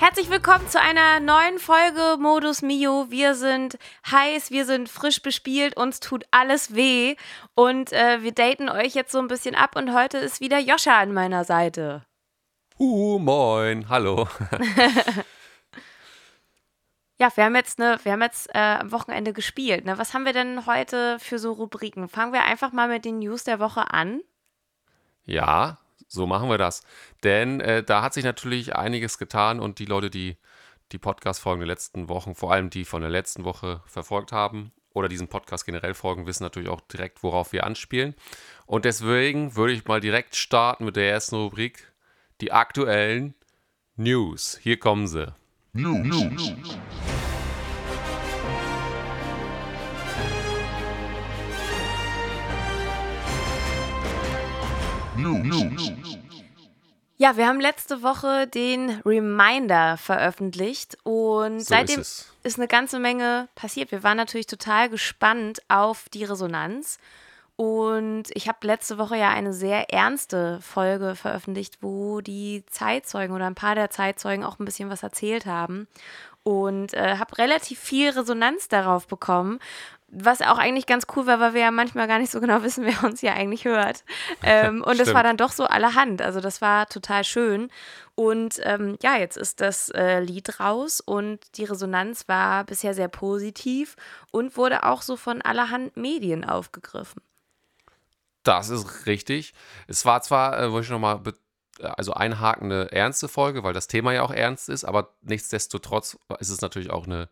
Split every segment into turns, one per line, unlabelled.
Herzlich willkommen zu einer neuen Folge Modus Mio. Wir sind heiß, wir sind frisch bespielt, uns tut alles weh und äh, wir daten euch jetzt so ein bisschen ab und heute ist wieder Joscha an meiner Seite.
Uh, moin, hallo.
ja, wir haben jetzt, ne, wir haben jetzt äh, am Wochenende gespielt. Ne? Was haben wir denn heute für so Rubriken? Fangen wir einfach mal mit den News der Woche an.
Ja, so machen wir das. Denn äh, da hat sich natürlich einiges getan und die Leute, die die Podcast-Folgen der letzten Wochen, vor allem die von der letzten Woche verfolgt haben oder diesen Podcast generell folgen, wissen natürlich auch direkt, worauf wir anspielen. Und deswegen würde ich mal direkt starten mit der ersten Rubrik, die aktuellen News. Hier kommen sie. News. News.
Ja, wir haben letzte Woche den Reminder veröffentlicht und so seitdem ist, ist, eine ganze Menge passiert. Wir waren natürlich total gespannt auf die Resonanz. Und ich habe letzte Woche ja eine sehr ernste Folge veröffentlicht, wo die Zeitzeugen oder ein paar der Zeitzeugen auch ein bisschen was erzählt haben. Und äh, habe relativ viel Resonanz darauf bekommen was auch eigentlich ganz cool war, weil wir ja manchmal gar nicht so genau wissen, wer uns hier eigentlich hört. Ähm, und es war dann doch so allerhand. Also das war total schön. Und ähm, ja, jetzt ist das äh, Lied raus und die Resonanz war bisher sehr positiv und wurde auch so von allerhand Medien aufgegriffen.
Das ist richtig. Es war zwar, äh, wollte ich nochmal also einhakende ernste Folge, weil das Thema ja auch ernst ist, aber nichtsdestotrotz ist es natürlich auch eine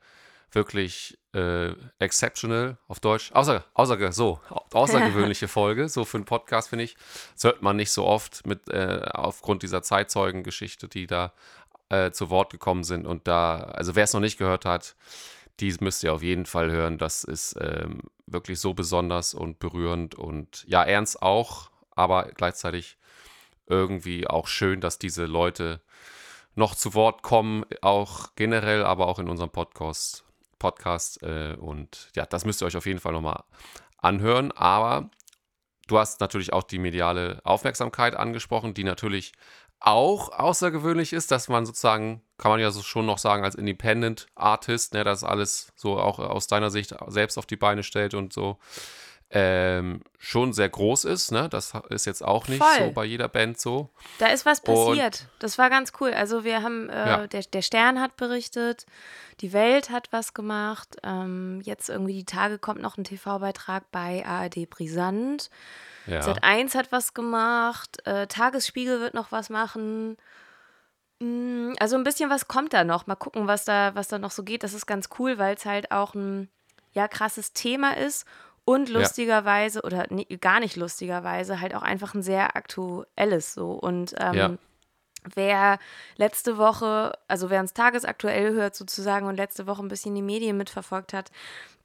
wirklich äh, exceptional auf Deutsch, außer, außer so, außergewöhnliche Folge, so für einen Podcast, finde ich. Das hört man nicht so oft mit, äh, aufgrund dieser Zeitzeugengeschichte, die da äh, zu Wort gekommen sind. Und da, also wer es noch nicht gehört hat, die müsst ihr auf jeden Fall hören. Das ist ähm, wirklich so besonders und berührend und ja, ernst auch, aber gleichzeitig irgendwie auch schön, dass diese Leute noch zu Wort kommen, auch generell, aber auch in unserem Podcast. Podcast. Äh, und ja, das müsst ihr euch auf jeden Fall nochmal anhören. Aber du hast natürlich auch die mediale Aufmerksamkeit angesprochen, die natürlich auch außergewöhnlich ist, dass man sozusagen, kann man ja so schon noch sagen, als Independent Artist, ne, das alles so auch aus deiner Sicht selbst auf die Beine stellt und so ähm, schon sehr groß ist. Ne? Das ist jetzt auch nicht Voll. so bei jeder Band so.
Da ist was passiert. Und, das war ganz cool. Also wir haben, äh, ja. der, der Stern hat berichtet, die Welt hat was gemacht. Ähm, jetzt irgendwie die Tage kommt noch ein TV-Beitrag bei ARD Brisant. Ja. Z1 hat was gemacht. Äh, Tagesspiegel wird noch was machen. Mm, also ein bisschen was kommt da noch. Mal gucken, was da, was da noch so geht. Das ist ganz cool, weil es halt auch ein ja, krasses Thema ist und lustigerweise, ja. oder nee, gar nicht lustigerweise, halt auch einfach ein sehr aktuelles so. Und ähm, ja. wer letzte Woche, also wer uns tagesaktuell hört sozusagen und letzte Woche ein bisschen die Medien mitverfolgt hat,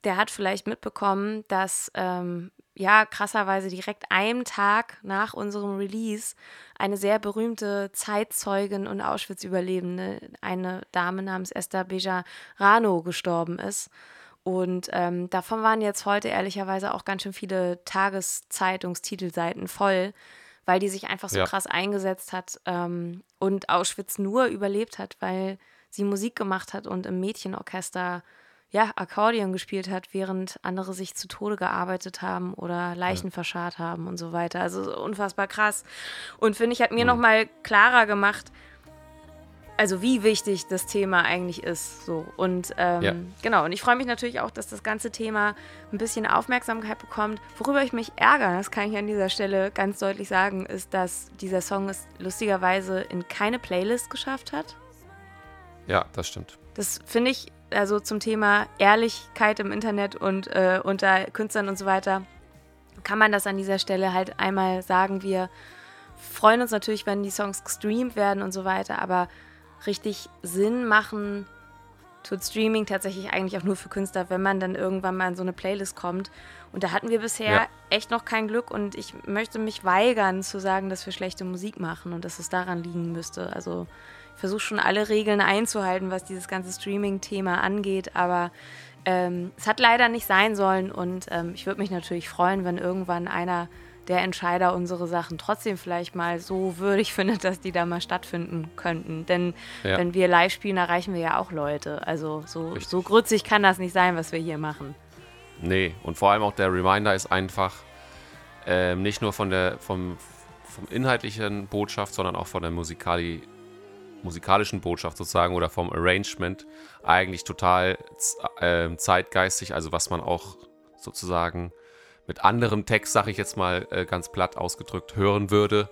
der hat vielleicht mitbekommen, dass ähm, ja krasserweise direkt einem Tag nach unserem Release eine sehr berühmte Zeitzeugin und Auschwitz-Überlebende, eine Dame namens Esther Bejarano, gestorben ist. Und ähm, davon waren jetzt heute ehrlicherweise auch ganz schön viele Tageszeitungstitelseiten voll, weil die sich einfach so ja. krass eingesetzt hat ähm, und Auschwitz nur überlebt hat, weil sie Musik gemacht hat und im Mädchenorchester ja, Akkordeon gespielt hat, während andere sich zu Tode gearbeitet haben oder Leichen ja. verscharrt haben und so weiter. Also unfassbar krass. Und finde ich, hat mir mhm. nochmal klarer gemacht, also wie wichtig das Thema eigentlich ist. So. Und ähm, ja. genau, und ich freue mich natürlich auch, dass das ganze Thema ein bisschen Aufmerksamkeit bekommt. Worüber ich mich ärgere, das kann ich an dieser Stelle ganz deutlich sagen, ist, dass dieser Song es lustigerweise in keine Playlist geschafft hat.
Ja, das stimmt.
Das finde ich, also zum Thema Ehrlichkeit im Internet und äh, unter Künstlern und so weiter, kann man das an dieser Stelle halt einmal sagen. Wir freuen uns natürlich, wenn die Songs gestreamt werden und so weiter, aber richtig Sinn machen tut Streaming tatsächlich eigentlich auch nur für Künstler, wenn man dann irgendwann mal in so eine Playlist kommt. Und da hatten wir bisher ja. echt noch kein Glück und ich möchte mich weigern zu sagen, dass wir schlechte Musik machen und dass es daran liegen müsste. Also ich versuche schon alle Regeln einzuhalten, was dieses ganze Streaming-Thema angeht, aber ähm, es hat leider nicht sein sollen und ähm, ich würde mich natürlich freuen, wenn irgendwann einer der Entscheider unsere Sachen trotzdem vielleicht mal so würdig findet, dass die da mal stattfinden könnten. Denn ja. wenn wir live spielen, erreichen wir ja auch Leute. Also so, so grützig kann das nicht sein, was wir hier machen.
Nee, und vor allem auch der Reminder ist einfach ähm, nicht nur von der, vom, vom inhaltlichen Botschaft, sondern auch von der Musikali musikalischen Botschaft sozusagen oder vom Arrangement eigentlich total äh, zeitgeistig, also was man auch sozusagen mit anderem Text, sage ich jetzt mal äh, ganz platt ausgedrückt, hören würde.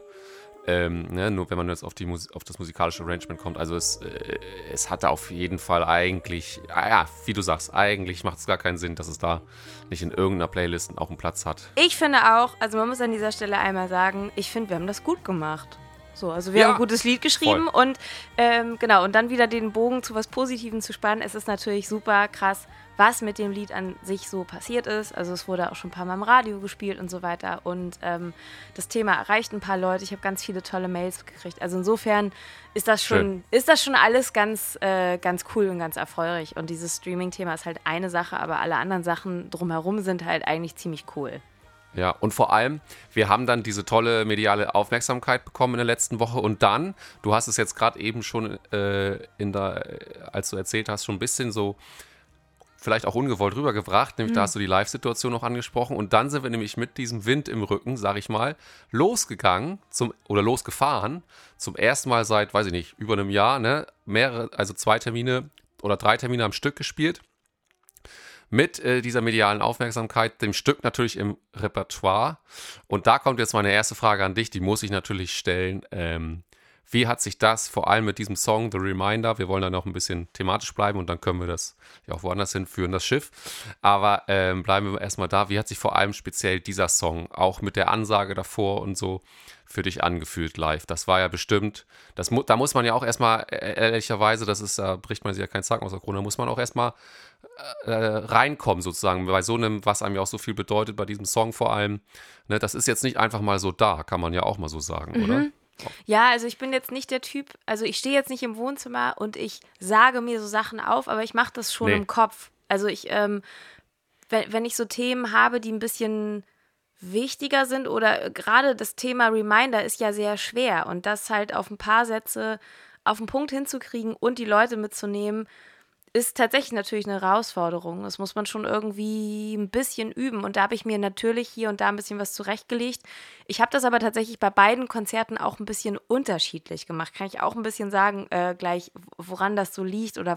Ähm, ne, nur wenn man jetzt auf, die auf das musikalische Arrangement kommt. Also es, äh, es hatte auf jeden Fall eigentlich, ah ja, wie du sagst, eigentlich macht es gar keinen Sinn, dass es da nicht in irgendeiner Playlist auch einen Platz hat.
Ich finde auch, also man muss an dieser Stelle einmal sagen, ich finde, wir haben das gut gemacht. So, also wir ja, haben ein gutes Lied geschrieben voll. und ähm, genau, und dann wieder den Bogen zu was Positivem zu spannen. Es ist natürlich super krass, was mit dem Lied an sich so passiert ist. Also es wurde auch schon ein paar Mal im Radio gespielt und so weiter. Und ähm, das Thema erreicht ein paar Leute. Ich habe ganz viele tolle Mails gekriegt. Also insofern ist das schon, ist das schon alles ganz, äh, ganz cool und ganz erfreulich. Und dieses Streaming-Thema ist halt eine Sache, aber alle anderen Sachen drumherum sind halt eigentlich ziemlich cool.
Ja, und vor allem, wir haben dann diese tolle mediale Aufmerksamkeit bekommen in der letzten Woche und dann, du hast es jetzt gerade eben schon äh, in der, als du erzählt hast, schon ein bisschen so vielleicht auch ungewollt rübergebracht, nämlich mhm. da hast du die Live-Situation noch angesprochen und dann sind wir nämlich mit diesem Wind im Rücken, sag ich mal, losgegangen zum, oder losgefahren, zum ersten Mal seit, weiß ich nicht, über einem Jahr, ne, mehrere, also zwei Termine oder drei Termine am Stück gespielt mit äh, dieser medialen Aufmerksamkeit, dem Stück natürlich im Repertoire. Und da kommt jetzt meine erste Frage an dich, die muss ich natürlich stellen. Ähm, wie hat sich das vor allem mit diesem Song The Reminder, wir wollen da noch ein bisschen thematisch bleiben und dann können wir das ja auch woanders hinführen, das Schiff. Aber ähm, bleiben wir erstmal da. Wie hat sich vor allem speziell dieser Song auch mit der Ansage davor und so für dich angefühlt live? Das war ja bestimmt, das, da muss man ja auch erstmal, äh, ehrlicherweise, das ist, da bricht man sich ja keinen Zacken aus der Krone, da muss man auch erstmal äh, reinkommen sozusagen, bei so einem, was einem ja auch so viel bedeutet, bei diesem Song vor allem. Ne, das ist jetzt nicht einfach mal so da, kann man ja auch mal so sagen, mhm. oder?
Ja, also ich bin jetzt nicht der Typ, also ich stehe jetzt nicht im Wohnzimmer und ich sage mir so Sachen auf, aber ich mache das schon nee. im Kopf. Also ich, ähm, wenn, wenn ich so Themen habe, die ein bisschen wichtiger sind oder gerade das Thema Reminder ist ja sehr schwer und das halt auf ein paar Sätze auf den Punkt hinzukriegen und die Leute mitzunehmen, ist tatsächlich natürlich eine Herausforderung. Das muss man schon irgendwie ein bisschen üben. Und da habe ich mir natürlich hier und da ein bisschen was zurechtgelegt. Ich habe das aber tatsächlich bei beiden Konzerten auch ein bisschen unterschiedlich gemacht. Kann ich auch ein bisschen sagen, äh, gleich, woran das so liegt oder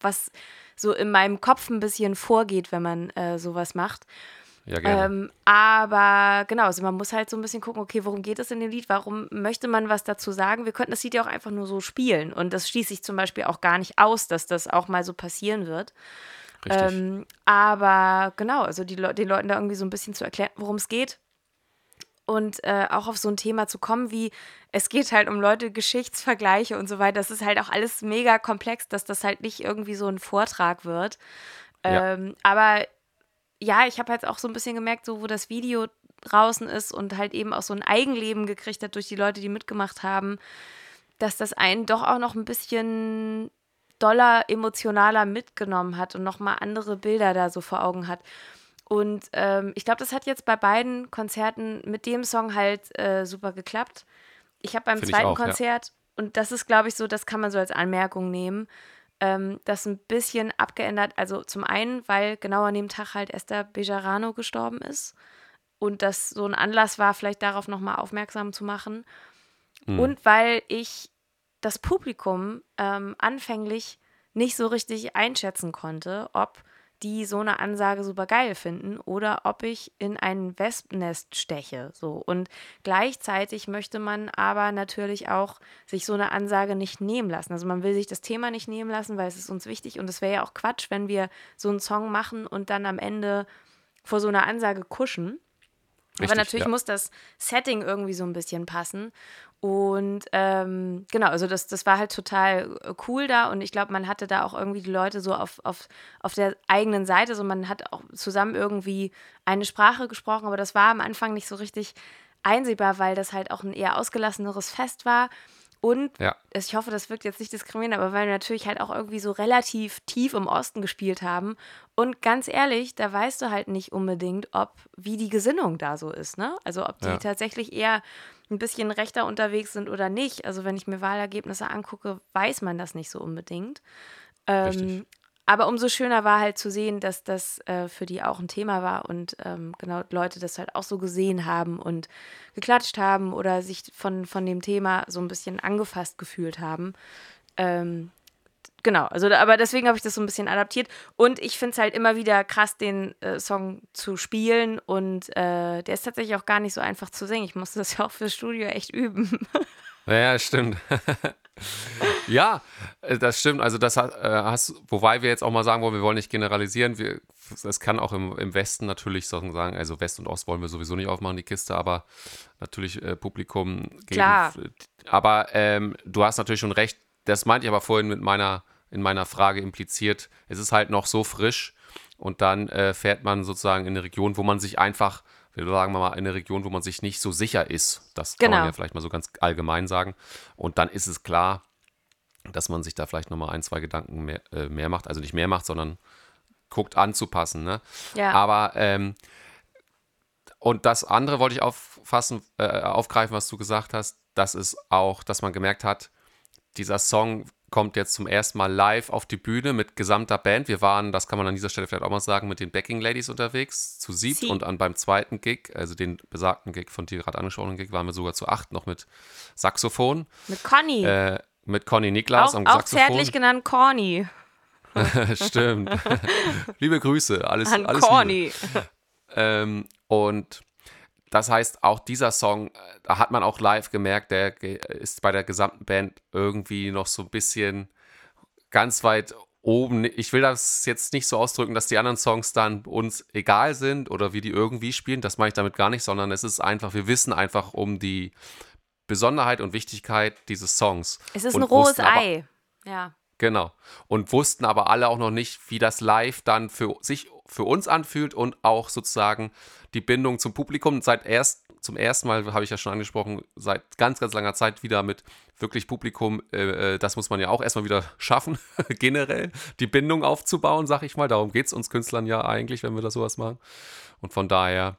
was so in meinem Kopf ein bisschen vorgeht, wenn man äh, sowas macht.
Ja, gerne.
Ähm, aber genau, also man muss halt so ein bisschen gucken, okay, worum geht es in dem Lied? Warum möchte man was dazu sagen? Wir könnten das Lied ja auch einfach nur so spielen. Und das schließt sich zum Beispiel auch gar nicht aus, dass das auch mal so passieren wird. Ähm, aber genau, also die Le den Leuten da irgendwie so ein bisschen zu erklären, worum es geht. Und äh, auch auf so ein Thema zu kommen, wie es geht halt um Leute, Geschichtsvergleiche und so weiter. Das ist halt auch alles mega komplex, dass das halt nicht irgendwie so ein Vortrag wird. Ja. Ähm, aber ja, ich habe jetzt auch so ein bisschen gemerkt, so wo das Video draußen ist und halt eben auch so ein Eigenleben gekriegt hat durch die Leute, die mitgemacht haben, dass das einen doch auch noch ein bisschen doller, emotionaler mitgenommen hat und nochmal andere Bilder da so vor Augen hat. Und ähm, ich glaube, das hat jetzt bei beiden Konzerten mit dem Song halt äh, super geklappt. Ich habe beim Find zweiten auch, Konzert, ja. und das ist, glaube ich, so, das kann man so als Anmerkung nehmen, ähm, das ein bisschen abgeändert. Also zum einen, weil genau an dem Tag halt Esther Bejarano gestorben ist und das so ein Anlass war, vielleicht darauf nochmal aufmerksam zu machen. Mhm. Und weil ich das Publikum ähm, anfänglich nicht so richtig einschätzen konnte, ob die so eine Ansage super geil finden oder ob ich in ein Wespennest steche. So. Und gleichzeitig möchte man aber natürlich auch sich so eine Ansage nicht nehmen lassen. Also man will sich das Thema nicht nehmen lassen, weil es ist uns wichtig und es wäre ja auch Quatsch, wenn wir so einen Song machen und dann am Ende vor so einer Ansage kuschen. Richtig, Aber natürlich ja. muss das Setting irgendwie so ein bisschen passen. Und ähm, genau, also das, das war halt total äh, cool da und ich glaube, man hatte da auch irgendwie die Leute so auf, auf, auf der eigenen Seite, so man hat auch zusammen irgendwie eine Sprache gesprochen, aber das war am Anfang nicht so richtig einsehbar, weil das halt auch ein eher ausgelasseneres Fest war. Und ja. ich hoffe, das wirkt jetzt nicht diskriminierend, aber weil wir natürlich halt auch irgendwie so relativ tief im Osten gespielt haben. Und ganz ehrlich, da weißt du halt nicht unbedingt, ob, wie die Gesinnung da so ist, ne? Also ob die ja. tatsächlich eher ein bisschen rechter unterwegs sind oder nicht. Also wenn ich mir Wahlergebnisse angucke, weiß man das nicht so unbedingt. Ähm, aber umso schöner war halt zu sehen, dass das äh, für die auch ein Thema war und ähm, genau Leute das halt auch so gesehen haben und geklatscht haben oder sich von, von dem Thema so ein bisschen angefasst gefühlt haben. Ähm, genau, also aber deswegen habe ich das so ein bisschen adaptiert und ich finde es halt immer wieder krass, den äh, Song zu spielen und äh, der ist tatsächlich auch gar nicht so einfach zu singen. Ich musste das ja auch fürs Studio echt üben.
Ja, stimmt. ja, äh, das stimmt. Also das äh, hast, wobei wir jetzt auch mal sagen wollen, wir wollen nicht generalisieren. Wir, es kann auch im, im Westen natürlich sagen, also West und Ost wollen wir sowieso nicht aufmachen, die Kiste, aber natürlich äh, Publikum geben.
Klar.
Aber ähm, du hast natürlich schon recht. Das meinte ich aber vorhin mit meiner, in meiner Frage impliziert. Es ist halt noch so frisch und dann äh, fährt man sozusagen in eine Region, wo man sich einfach wir sagen mal, eine Region, wo man sich nicht so sicher ist. Das kann genau. man ja vielleicht mal so ganz allgemein sagen. Und dann ist es klar, dass man sich da vielleicht nochmal ein, zwei Gedanken mehr, äh, mehr macht. Also nicht mehr macht, sondern guckt anzupassen. Ne?
Ja.
Aber ähm, und das andere wollte ich auffassen, äh, aufgreifen, was du gesagt hast. Das ist auch, dass man gemerkt hat, dieser Song kommt jetzt zum ersten Mal live auf die Bühne mit gesamter Band. Wir waren, das kann man an dieser Stelle vielleicht auch mal sagen, mit den Backing Ladies unterwegs, zu siebt Sie. und an beim zweiten Gig, also den besagten Gig von dir gerade angesprochenen Gig, waren wir sogar zu acht noch mit Saxophon.
Mit Conny.
Äh, mit Conny Niklas
auch, am auch Saxophon. Auch zärtlich genannt Corny.
Stimmt. Liebe Grüße, alles,
An
alles
Corny.
Ähm, und das heißt, auch dieser Song, äh, da hat man auch live gemerkt, der ist bei der gesamten Band irgendwie noch so ein bisschen ganz weit oben. Ich will das jetzt nicht so ausdrücken, dass die anderen Songs dann uns egal sind oder wie die irgendwie spielen. Das meine ich damit gar nicht, sondern es ist einfach, wir wissen einfach um die Besonderheit und Wichtigkeit dieses Songs.
Es ist ein rohes Ei. Ja.
Genau. Und wussten aber alle auch noch nicht, wie das live dann für sich für uns anfühlt und auch sozusagen die Bindung zum Publikum. Seit erst, zum ersten Mal, habe ich ja schon angesprochen, seit ganz, ganz langer Zeit wieder mit wirklich Publikum. Äh, äh das muss man ja auch erstmal wieder schaffen, generell die Bindung aufzubauen, sag ich mal. Darum geht es uns Künstlern ja eigentlich, wenn wir da sowas machen. Und von daher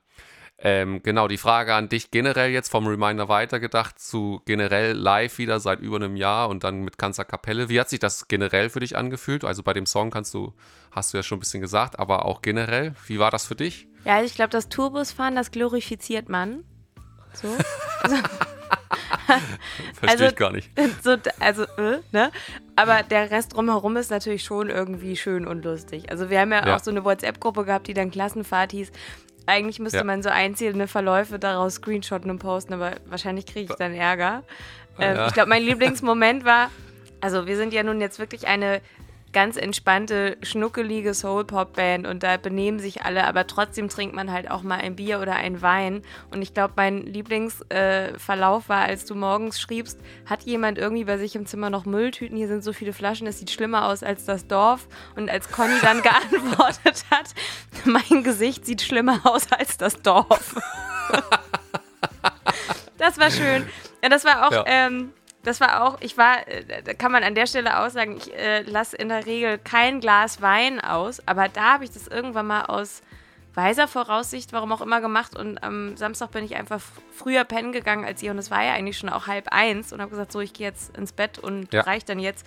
ähm, genau, die Frage an dich generell jetzt vom Reminder weitergedacht zu generell live wieder seit über einem Jahr und dann mit Kanzer Kapelle. Wie hat sich das generell für dich angefühlt? Also bei dem Song kannst du, hast du ja schon ein bisschen gesagt, aber auch generell, wie war das für dich?
Ja, ich glaube, das Tourbusfahren, das glorifiziert man. So. also,
Verstehe also, ich gar nicht.
So, also, äh, ne? Aber der Rest drumherum ist natürlich schon irgendwie schön und lustig. Also wir haben ja, ja. auch so eine WhatsApp-Gruppe gehabt, die dann Klassenfahrt hieß. Eigentlich müsste ja. man so einzelne Verläufe daraus screenshotten und posten, aber wahrscheinlich kriege ich dann Ärger. Ähm, ja. Ich glaube, mein Lieblingsmoment war, also wir sind ja nun jetzt wirklich eine ganz entspannte, schnuckelige Soul-Pop-Band und da benehmen sich alle, aber trotzdem trinkt man halt auch mal ein Bier oder ein Wein. Und ich glaube, mein Lieblingsverlauf äh, war, als du morgens schriebst, hat jemand irgendwie bei sich im Zimmer noch Mülltüten? Hier sind so viele Flaschen, es sieht schlimmer aus als das Dorf. Und als Conny dann geantwortet hat, mein Gesicht sieht schlimmer aus als das Dorf. das war schön. Ja, das war auch. Ja. Ähm, das war auch, ich war, äh, da kann man an der Stelle auch sagen, ich äh, lasse in der Regel kein Glas Wein aus, aber da habe ich das irgendwann mal aus weiser Voraussicht, warum auch immer, gemacht und am Samstag bin ich einfach früher pennen gegangen als ihr und es war ja eigentlich schon auch halb eins und habe gesagt, so, ich gehe jetzt ins Bett und ja. reicht dann jetzt.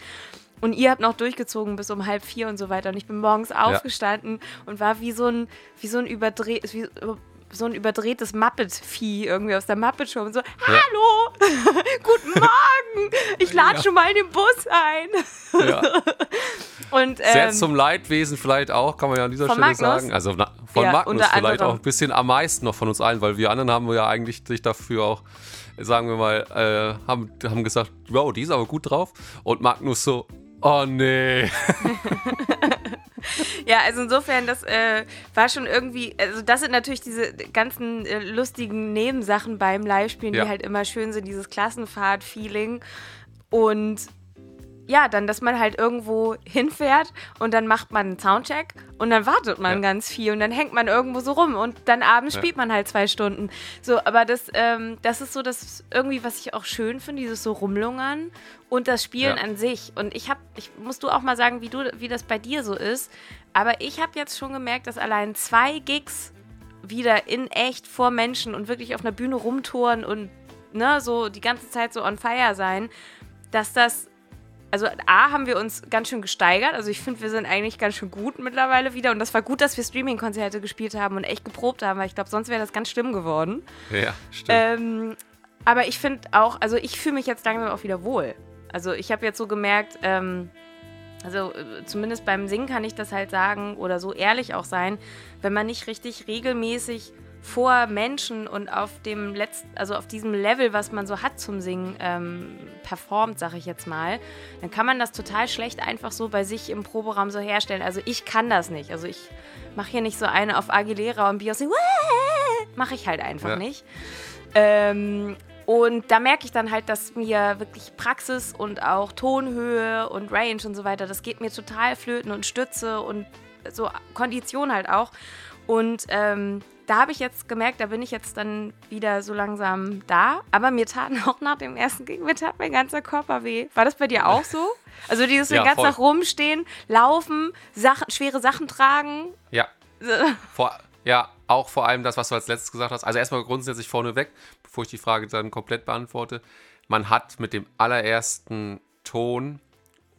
Und ihr habt noch durchgezogen bis um halb vier und so weiter. Und ich bin morgens aufgestanden ja. und war wie so ein, wie so ein überdreht, wie, so ein überdrehtes Muppet-Vieh irgendwie aus der Muppet-Show und so, ja. hallo, guten Morgen, ich lade ja. schon mal in den Bus ein. Ja.
und, ähm, Sehr zum Leidwesen vielleicht auch, kann man ja an dieser Stelle Magnus? sagen. Also na, von ja, Magnus vielleicht auch ein bisschen am meisten noch von uns allen, weil wir anderen haben ja eigentlich sich dafür auch, sagen wir mal, äh, haben, haben gesagt, wow, die ist aber gut drauf. Und Magnus so, oh nee.
Ja, also insofern, das äh, war schon irgendwie, also das sind natürlich diese ganzen äh, lustigen Nebensachen beim Live-Spielen, ja. die halt immer schön sind, dieses Klassenfahrt-Feeling. Und ja, dann, dass man halt irgendwo hinfährt und dann macht man einen Soundcheck und dann wartet man ja. ganz viel und dann hängt man irgendwo so rum und dann abends ja. spielt man halt zwei Stunden. So, aber das, ähm, das ist so das irgendwie, was ich auch schön finde, dieses so Rumlungern und das Spielen ja. an sich. Und ich habe, ich musst du auch mal sagen, wie du, wie das bei dir so ist. Aber ich habe jetzt schon gemerkt, dass allein zwei Gigs wieder in echt vor Menschen und wirklich auf einer Bühne rumtouren und ne, so die ganze Zeit so on fire sein, dass das also A, haben wir uns ganz schön gesteigert. Also ich finde, wir sind eigentlich ganz schön gut mittlerweile wieder. Und das war gut, dass wir Streaming-Konzerte gespielt haben und echt geprobt haben, weil ich glaube, sonst wäre das ganz schlimm geworden.
Ja, stimmt.
Ähm, aber ich finde auch, also ich fühle mich jetzt langsam auch wieder wohl. Also ich habe jetzt so gemerkt, ähm, also äh, zumindest beim Singen kann ich das halt sagen oder so ehrlich auch sein, wenn man nicht richtig regelmäßig vor Menschen und auf dem letzten, also auf diesem Level, was man so hat zum Singen, ähm, performt, sag ich jetzt mal, dann kann man das total schlecht einfach so bei sich im Proberaum so herstellen. Also ich kann das nicht. Also ich mache hier nicht so eine auf Aguilera und Beyoncé, mache ich halt einfach ja. nicht. Ähm, und da merke ich dann halt, dass mir wirklich Praxis und auch Tonhöhe und Range und so weiter, das geht mir total flöten und Stütze und so Kondition halt auch. Und ähm, da habe ich jetzt gemerkt, da bin ich jetzt dann wieder so langsam da. Aber mir taten auch nach dem ersten Gig, mir tat mein ganzer Körper weh. War das bei dir auch so? Also dieses ja, den ganzen Tag rumstehen, laufen, Sachen, schwere Sachen tragen.
Ja. vor, ja, auch vor allem das, was du als letztes gesagt hast. Also erstmal grundsätzlich vorneweg, bevor ich die Frage dann komplett beantworte. Man hat mit dem allerersten Ton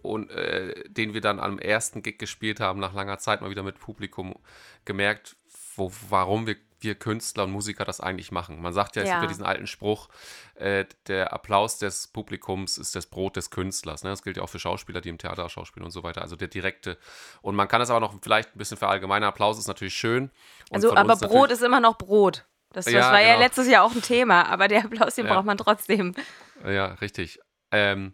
und äh, den wir dann am ersten Gig gespielt haben, nach langer Zeit mal wieder mit Publikum gemerkt, wo, warum wir, wir Künstler und Musiker das eigentlich machen. Man sagt ja, es gibt ja diesen alten Spruch, äh, der Applaus des Publikums ist das Brot des Künstlers. Ne? Das gilt ja auch für Schauspieler, die im Theater schauspielen und so weiter. Also der direkte. Und man kann es aber noch vielleicht ein bisschen verallgemeinern. Applaus ist natürlich schön.
also, aber Brot ist immer noch Brot. Das, das ja, war genau. ja letztes Jahr auch ein Thema, aber der Applaus, den ja. braucht man trotzdem.
Ja, richtig. Ähm,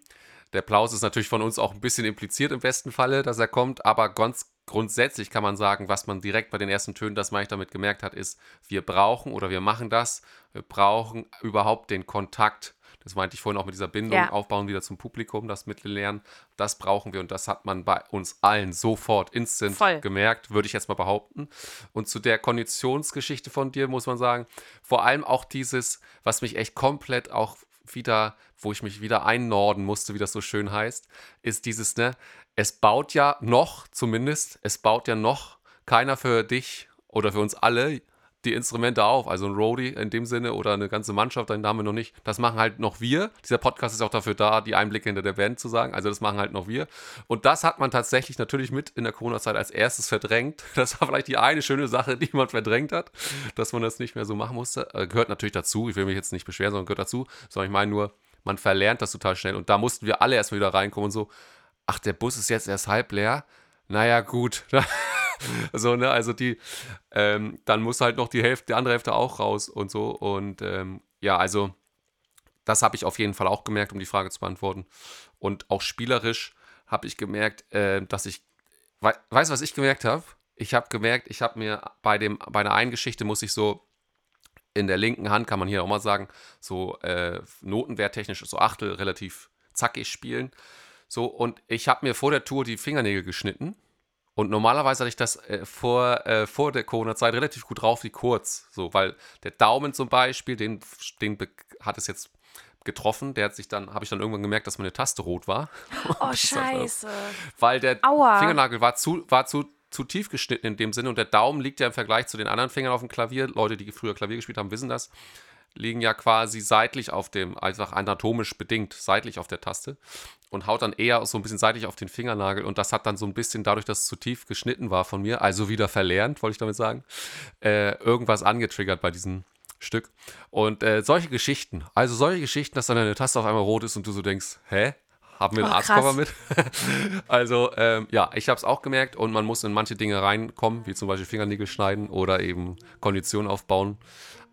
der Applaus ist natürlich von uns auch ein bisschen impliziert im besten Falle, dass er kommt, aber ganz grundsätzlich kann man sagen, was man direkt bei den ersten Tönen, das ich damit gemerkt hat, ist, wir brauchen oder wir machen das, wir brauchen überhaupt den Kontakt. Das meinte ich vorhin auch mit dieser Bindung, ja. aufbauen wieder zum Publikum, das Mittellernen. Das brauchen wir und das hat man bei uns allen sofort instant Voll. gemerkt, würde ich jetzt mal behaupten. Und zu der Konditionsgeschichte von dir muss man sagen, vor allem auch dieses, was mich echt komplett auch wieder, wo ich mich wieder einnorden musste, wie das so schön heißt, ist dieses, ne, es baut ja noch, zumindest, es baut ja noch keiner für dich oder für uns alle die Instrumente auf. Also ein Roadie in dem Sinne oder eine ganze Mannschaft, den haben wir noch nicht. Das machen halt noch wir. Dieser Podcast ist auch dafür da, die Einblicke hinter der Band zu sagen. Also das machen halt noch wir. Und das hat man tatsächlich natürlich mit in der Corona-Zeit als erstes verdrängt. Das war vielleicht die eine schöne Sache, die man verdrängt hat, dass man das nicht mehr so machen musste. Äh, gehört natürlich dazu. Ich will mich jetzt nicht beschweren, sondern gehört dazu. Sondern ich meine nur, man verlernt das total schnell. Und da mussten wir alle erstmal wieder reinkommen und so ach, der Bus ist jetzt erst halb leer. Naja, gut. so, ne, also die, ähm, dann muss halt noch die Hälfte, die andere Hälfte auch raus und so. Und ähm, ja, also das habe ich auf jeden Fall auch gemerkt, um die Frage zu beantworten. Und auch spielerisch habe ich gemerkt, äh, dass ich, we weißt du, was ich gemerkt habe? Ich habe gemerkt, ich habe mir bei dem, bei einer einen Geschichte muss ich so in der linken Hand, kann man hier auch mal sagen, so äh, notenwerttechnisch so Achtel relativ zackig spielen. So, und ich habe mir vor der Tour die Fingernägel geschnitten. Und normalerweise hatte ich das äh, vor, äh, vor der Corona-Zeit relativ gut drauf wie kurz. So, weil der Daumen zum Beispiel, den, den hat es jetzt getroffen. Der hat sich dann, habe ich dann irgendwann gemerkt, dass meine Taste rot war.
Oh, scheiße.
weil der Aua. Fingernagel war zu, war zu, zu tief geschnitten in dem Sinne. Und der Daumen liegt ja im Vergleich zu den anderen Fingern auf dem Klavier. Leute, die früher Klavier gespielt haben, wissen das liegen ja quasi seitlich auf dem, einfach anatomisch bedingt, seitlich auf der Taste und haut dann eher so ein bisschen seitlich auf den Fingernagel und das hat dann so ein bisschen dadurch, dass es zu tief geschnitten war von mir, also wieder verlernt, wollte ich damit sagen, äh, irgendwas angetriggert bei diesem Stück. Und äh, solche Geschichten, also solche Geschichten, dass dann deine Taste auf einmal rot ist und du so denkst, hä? Haben wir einen oh, Arztcover mit? also, ähm, ja, ich habe es auch gemerkt und man muss in manche Dinge reinkommen, wie zum Beispiel Fingernägel schneiden oder eben Kondition aufbauen.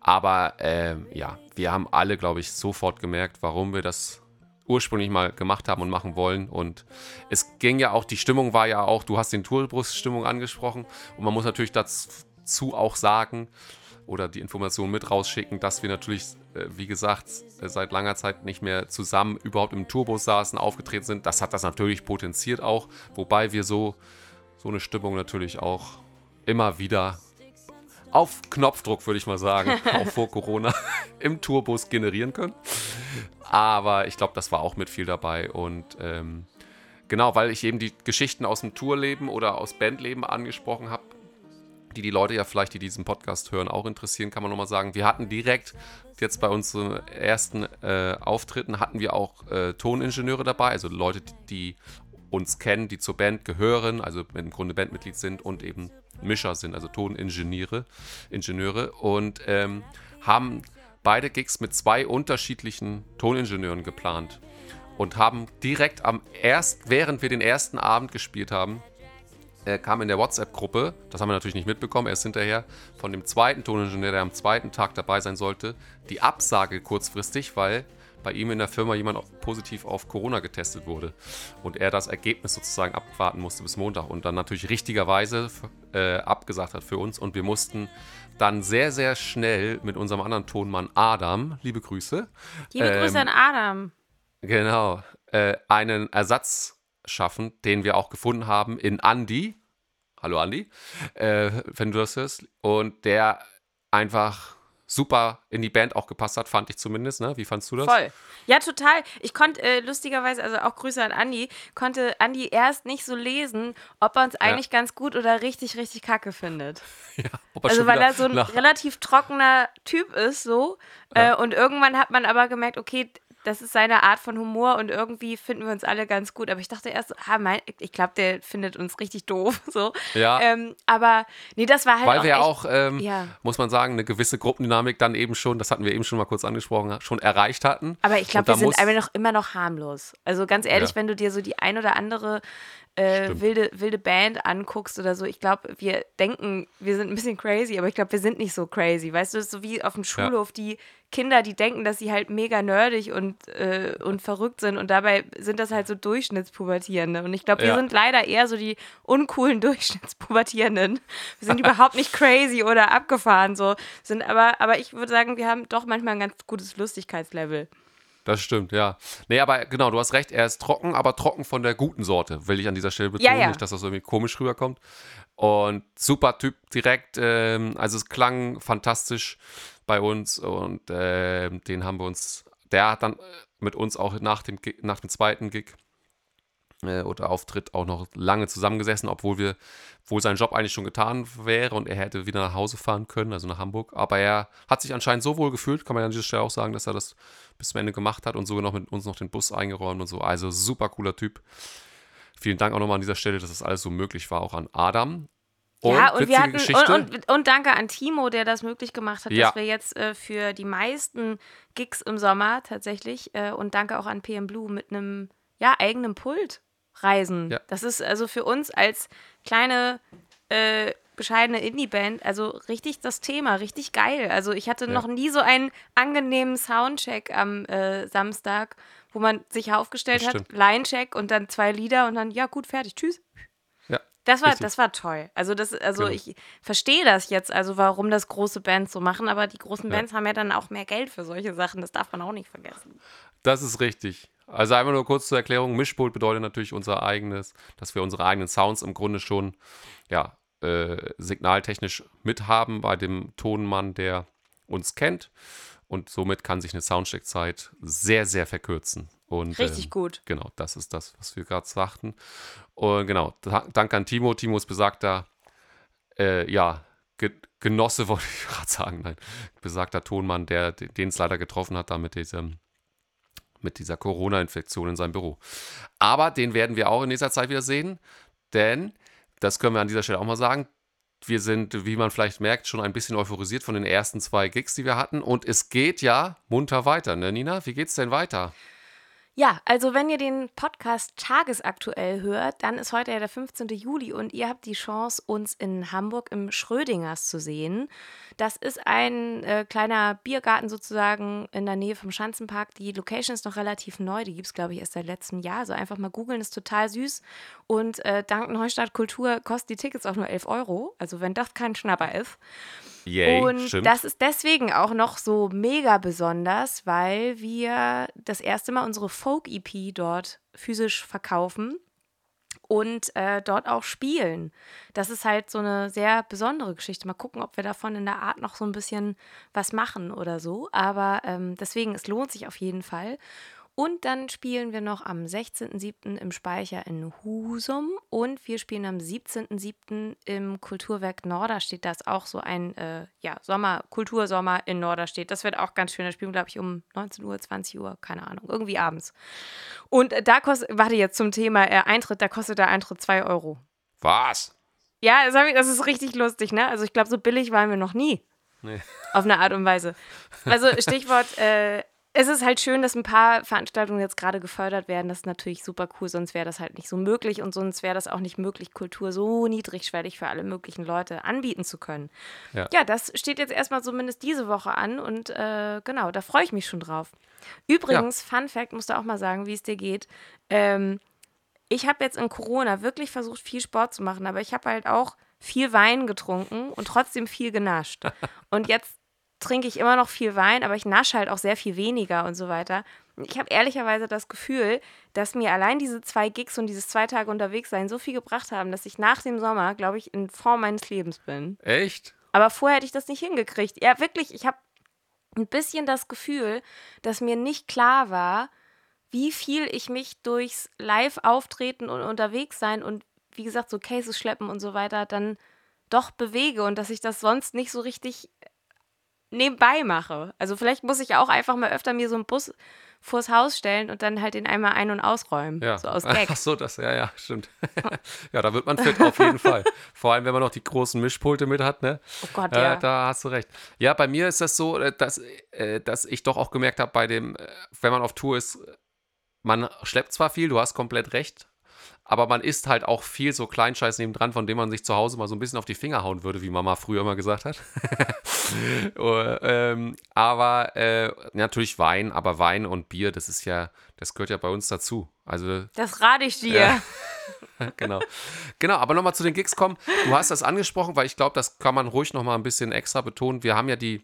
Aber ähm, ja, wir haben alle, glaube ich, sofort gemerkt, warum wir das ursprünglich mal gemacht haben und machen wollen. Und es ging ja auch, die Stimmung war ja auch, du hast den Tourbus-Stimmung angesprochen. Und man muss natürlich dazu auch sagen oder die Information mit rausschicken, dass wir natürlich, äh, wie gesagt, äh, seit langer Zeit nicht mehr zusammen überhaupt im Tourbus saßen, aufgetreten sind. Das hat das natürlich potenziert auch, wobei wir so, so eine Stimmung natürlich auch immer wieder auf Knopfdruck, würde ich mal sagen, auch vor Corona im Tourbus generieren können. Aber ich glaube, das war auch mit viel dabei und ähm, genau, weil ich eben die Geschichten aus dem Tourleben oder aus Bandleben angesprochen habe, die die Leute ja vielleicht, die diesen Podcast hören, auch interessieren, kann man nochmal sagen, wir hatten direkt jetzt bei unseren ersten äh, Auftritten hatten wir auch äh, Toningenieure dabei, also Leute, die uns kennen, die zur Band gehören, also im Grunde Bandmitglied sind und eben Mischer sind, also Toningenieure, Ingenieure und ähm, haben beide Gigs mit zwei unterschiedlichen Toningenieuren geplant und haben direkt am erst, während wir den ersten Abend gespielt haben, äh, kam in der WhatsApp-Gruppe, das haben wir natürlich nicht mitbekommen, erst hinterher, von dem zweiten Toningenieur, der am zweiten Tag dabei sein sollte, die Absage kurzfristig, weil bei ihm in der Firma jemand positiv auf Corona getestet wurde und er das Ergebnis sozusagen abwarten musste bis Montag und dann natürlich richtigerweise äh, abgesagt hat für uns und wir mussten dann sehr, sehr schnell mit unserem anderen Tonmann Adam, liebe Grüße.
Liebe ähm, Grüße an Adam.
Genau, äh, einen Ersatz schaffen, den wir auch gefunden haben in Andy. Hallo Andy, äh, wenn du das hörst. Und der einfach super in die Band auch gepasst hat, fand ich zumindest. Ne? Wie fandst du das?
Voll. Ja, total. Ich konnte äh, lustigerweise, also auch Grüße an Andi, konnte Andi erst nicht so lesen, ob er uns eigentlich ja. ganz gut oder richtig, richtig kacke findet. Ja, also weil er so ein relativ trockener Typ ist, so. Ja. Äh, und irgendwann hat man aber gemerkt, okay, das ist seine Art von Humor und irgendwie finden wir uns alle ganz gut. Aber ich dachte erst, ah, mein, ich glaube, der findet uns richtig doof. So.
Ja.
Ähm, aber nee, das war halt.
Weil
auch
wir ja auch, ähm, ja. muss man sagen, eine gewisse Gruppendynamik dann eben schon, das hatten wir eben schon mal kurz angesprochen, schon erreicht hatten.
Aber ich glaube, wir sind einfach noch, immer noch harmlos. Also ganz ehrlich, ja. wenn du dir so die ein oder andere äh, wilde, wilde Band anguckst oder so, ich glaube, wir denken, wir sind ein bisschen crazy, aber ich glaube, wir sind nicht so crazy. Weißt du, so wie auf dem Schulhof ja. die Kinder, die denken, dass sie halt mega nerdig und, äh, und verrückt sind und dabei sind das halt so Durchschnittspubertierende. Und ich glaube, wir ja. sind leider eher so die uncoolen Durchschnittspubertierenden. Wir sind überhaupt nicht crazy oder abgefahren so, sind aber, aber ich würde sagen, wir haben doch manchmal ein ganz gutes Lustigkeitslevel.
Das stimmt, ja. Nee, aber genau, du hast recht, er ist trocken, aber trocken von der guten Sorte, will ich an dieser Stelle betonen, ja, ja. nicht, dass das irgendwie komisch rüberkommt. Und super Typ direkt, ähm, also es klang fantastisch bei uns und äh, den haben wir uns, der hat dann mit uns auch nach dem, nach dem zweiten Gig äh, oder Auftritt auch noch lange zusammengesessen, obwohl wir, wohl sein Job eigentlich schon getan wäre und er hätte wieder nach Hause fahren können, also nach Hamburg. Aber er hat sich anscheinend so wohl gefühlt, kann man an dieser Stelle auch sagen, dass er das bis zum Ende gemacht hat und sogar noch mit uns noch den Bus eingeräumt und so. Also super cooler Typ. Vielen Dank auch nochmal an dieser Stelle, dass das alles so möglich war, auch an Adam.
Und ja, und wir hatten und, und, und, danke an Timo, der das möglich gemacht hat, ja. dass wir jetzt äh, für die meisten Gigs im Sommer tatsächlich äh, und danke auch an PM Blue mit einem ja, eigenen Pult reisen. Ja. Das ist also für uns als kleine, äh, bescheidene Indie-Band, also richtig das Thema, richtig geil. Also ich hatte ja. noch nie so einen angenehmen Soundcheck am äh, Samstag, wo man sich aufgestellt hat, Line-Check und dann zwei Lieder und dann, ja gut, fertig, tschüss.
Ja.
Das war, das war toll. Also, das, also genau. ich verstehe das jetzt, also warum das große Bands so machen, aber die großen ja. Bands haben ja dann auch mehr Geld für solche Sachen, das darf man auch nicht vergessen.
Das ist richtig. Also einfach nur kurz zur Erklärung, Mischpult bedeutet natürlich unser eigenes, dass wir unsere eigenen Sounds im Grunde schon, ja, äh, signaltechnisch mithaben bei dem Tonmann, der uns kennt. Und somit kann sich eine Soundcheck-Zeit sehr, sehr verkürzen. Und,
Richtig ähm, gut.
Genau, das ist das, was wir gerade sagten. Und genau, danke an Timo. Timo ist besagter, äh, ja, Genosse, wollte ich gerade sagen, nein, besagter Tonmann, der den es leider getroffen hat, da mit diesem mit dieser Corona-Infektion in seinem Büro. Aber den werden wir auch in nächster Zeit wieder sehen, denn, das können wir an dieser Stelle auch mal sagen, wir sind, wie man vielleicht merkt, schon ein bisschen euphorisiert von den ersten zwei Gigs, die wir hatten. Und es geht ja munter weiter, ne, Nina? Wie geht's denn weiter?
Ja, also wenn ihr den Podcast tagesaktuell hört, dann ist heute ja der 15. Juli und ihr habt die Chance, uns in Hamburg im Schrödingers zu sehen. Das ist ein äh, kleiner Biergarten sozusagen in der Nähe vom Schanzenpark. Die Location ist noch relativ neu, die gibt es, glaube ich, erst seit letztem Jahr. Also einfach mal googeln, ist total süß. Und äh, dank Neustadt Kultur kosten die Tickets auch nur 11 Euro. Also wenn das kein Schnapper ist.
Yay,
und
stimmt.
das ist deswegen auch noch so mega besonders, weil wir das erste Mal unsere Folk-EP dort physisch verkaufen und äh, dort auch spielen. Das ist halt so eine sehr besondere Geschichte. Mal gucken, ob wir davon in der Art noch so ein bisschen was machen oder so. Aber ähm, deswegen, es lohnt sich auf jeden Fall. Und dann spielen wir noch am 16.07. im Speicher in Husum und wir spielen am 17.07. im Kulturwerk Norderstedt. Das ist auch so ein äh, ja, Sommer, Kultursommer in Norderstedt. Das wird auch ganz schön. Da spielen wir, glaube ich, um 19 Uhr, 20 Uhr, keine Ahnung, irgendwie abends. Und äh, da kostet, warte jetzt zum Thema äh, Eintritt, da kostet der Eintritt 2 Euro.
Was?
Ja, das, ich, das ist richtig lustig, ne? Also ich glaube, so billig waren wir noch nie.
Nee.
Auf eine Art und Weise. Also Stichwort äh, es ist halt schön, dass ein paar Veranstaltungen jetzt gerade gefördert werden. Das ist natürlich super cool, sonst wäre das halt nicht so möglich und sonst wäre das auch nicht möglich, Kultur so niedrigschwellig für alle möglichen Leute anbieten zu können. Ja, ja das steht jetzt erstmal zumindest diese Woche an und äh, genau, da freue ich mich schon drauf. Übrigens, ja. Fun Fact, musst du auch mal sagen, wie es dir geht. Ähm, ich habe jetzt in Corona wirklich versucht, viel Sport zu machen, aber ich habe halt auch viel Wein getrunken und trotzdem viel genascht. Und jetzt trinke ich immer noch viel Wein, aber ich nasche halt auch sehr viel weniger und so weiter. Ich habe ehrlicherweise das Gefühl, dass mir allein diese zwei Gigs und dieses zwei Tage unterwegs sein so viel gebracht haben, dass ich nach dem Sommer, glaube ich, in Form meines Lebens bin.
Echt?
Aber vorher hätte ich das nicht hingekriegt. Ja, wirklich, ich habe ein bisschen das Gefühl, dass mir nicht klar war, wie viel ich mich durchs Live-Auftreten und unterwegs sein und wie gesagt, so Cases schleppen und so weiter dann doch bewege und dass ich das sonst nicht so richtig nebenbei mache. Also vielleicht muss ich auch einfach mal öfter mir so einen Bus vors Haus stellen und dann halt den einmal ein- und ausräumen.
Ja.
So aus Gag.
Ach so, das, ja, ja, stimmt. ja, da wird man fit auf jeden Fall. Vor allem, wenn man noch die großen Mischpulte mit hat, ne?
Oh Gott,
äh,
ja.
Da hast du recht. Ja, bei mir ist das so, äh, dass, äh, dass ich doch auch gemerkt habe, bei dem, äh, wenn man auf Tour ist, man schleppt zwar viel, du hast komplett recht, aber man isst halt auch viel so Kleinscheiß nebendran, von dem man sich zu Hause mal so ein bisschen auf die Finger hauen würde, wie Mama früher immer gesagt hat. oh, ähm, aber äh, natürlich Wein, aber Wein und Bier, das ist ja, das gehört ja bei uns dazu. Also
das rate ich dir.
Ja. genau. Genau, aber nochmal zu den Gigs kommen. Du hast das angesprochen, weil ich glaube, das kann man ruhig nochmal ein bisschen extra betonen. Wir haben ja die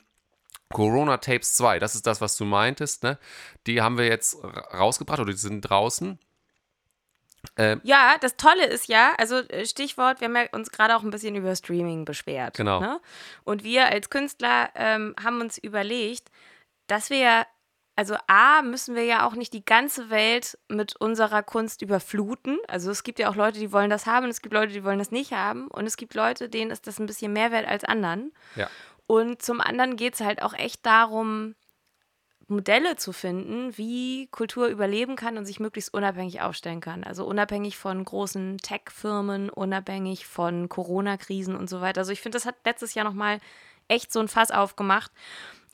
Corona Tapes 2, das ist das, was du meintest, ne? Die haben wir jetzt rausgebracht oder die sind draußen.
Ähm, ja, das Tolle ist ja, also äh, Stichwort, wir haben ja uns gerade auch ein bisschen über Streaming beschwert.
Genau.
Ne? Und wir als Künstler ähm, haben uns überlegt, dass wir, also A, müssen wir ja auch nicht die ganze Welt mit unserer Kunst überfluten. Also es gibt ja auch Leute, die wollen das haben und es gibt Leute, die wollen das nicht haben. Und es gibt Leute, denen ist das ein bisschen mehr wert als anderen.
Ja.
Und zum anderen geht es halt auch echt darum, Modelle zu finden, wie Kultur überleben kann und sich möglichst unabhängig aufstellen kann. Also unabhängig von großen Tech-Firmen, unabhängig von Corona-Krisen und so weiter. Also ich finde, das hat letztes Jahr nochmal echt so ein Fass aufgemacht.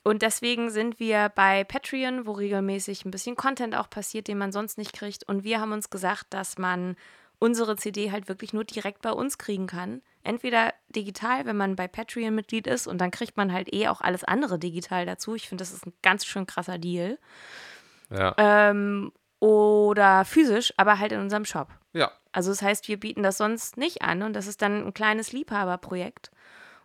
Und deswegen sind wir bei Patreon, wo regelmäßig ein bisschen Content auch passiert, den man sonst nicht kriegt. Und wir haben uns gesagt, dass man unsere CD halt wirklich nur direkt bei uns kriegen kann. Entweder digital, wenn man bei Patreon Mitglied ist und dann kriegt man halt eh auch alles andere digital dazu. Ich finde, das ist ein ganz schön krasser Deal.
Ja.
Ähm, oder physisch, aber halt in unserem Shop.
Ja.
Also das heißt, wir bieten das sonst nicht an und das ist dann ein kleines Liebhaberprojekt.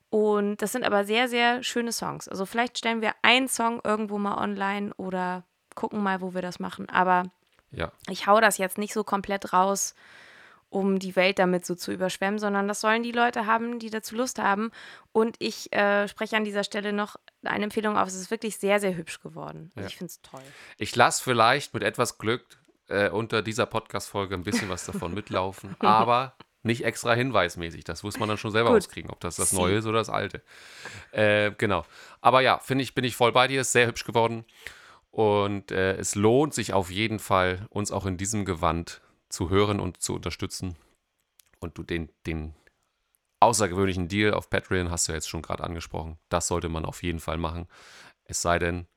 Und das sind aber sehr, sehr schöne Songs. Also vielleicht stellen wir einen Song irgendwo mal online oder gucken mal, wo wir das machen. Aber
ja.
ich hau das jetzt nicht so komplett raus, um die Welt damit so zu überschwemmen, sondern das sollen die Leute haben, die dazu Lust haben. Und ich äh, spreche an dieser Stelle noch eine Empfehlung auf. Es ist wirklich sehr, sehr hübsch geworden. Also ja. Ich finde es toll.
Ich lasse vielleicht mit etwas Glück äh, unter dieser Podcast-Folge ein bisschen was davon mitlaufen, aber nicht extra hinweismäßig. Das muss man dann schon selber Gut. auskriegen, ob das das Neue ist oder das Alte. Äh, genau. Aber ja, finde ich, bin ich voll bei dir. Ist sehr hübsch geworden. Und äh, es lohnt sich auf jeden Fall, uns auch in diesem Gewand zu hören und zu unterstützen. Und du den, den außergewöhnlichen Deal auf Patreon hast du ja jetzt schon gerade angesprochen. Das sollte man auf jeden Fall machen. Es sei denn,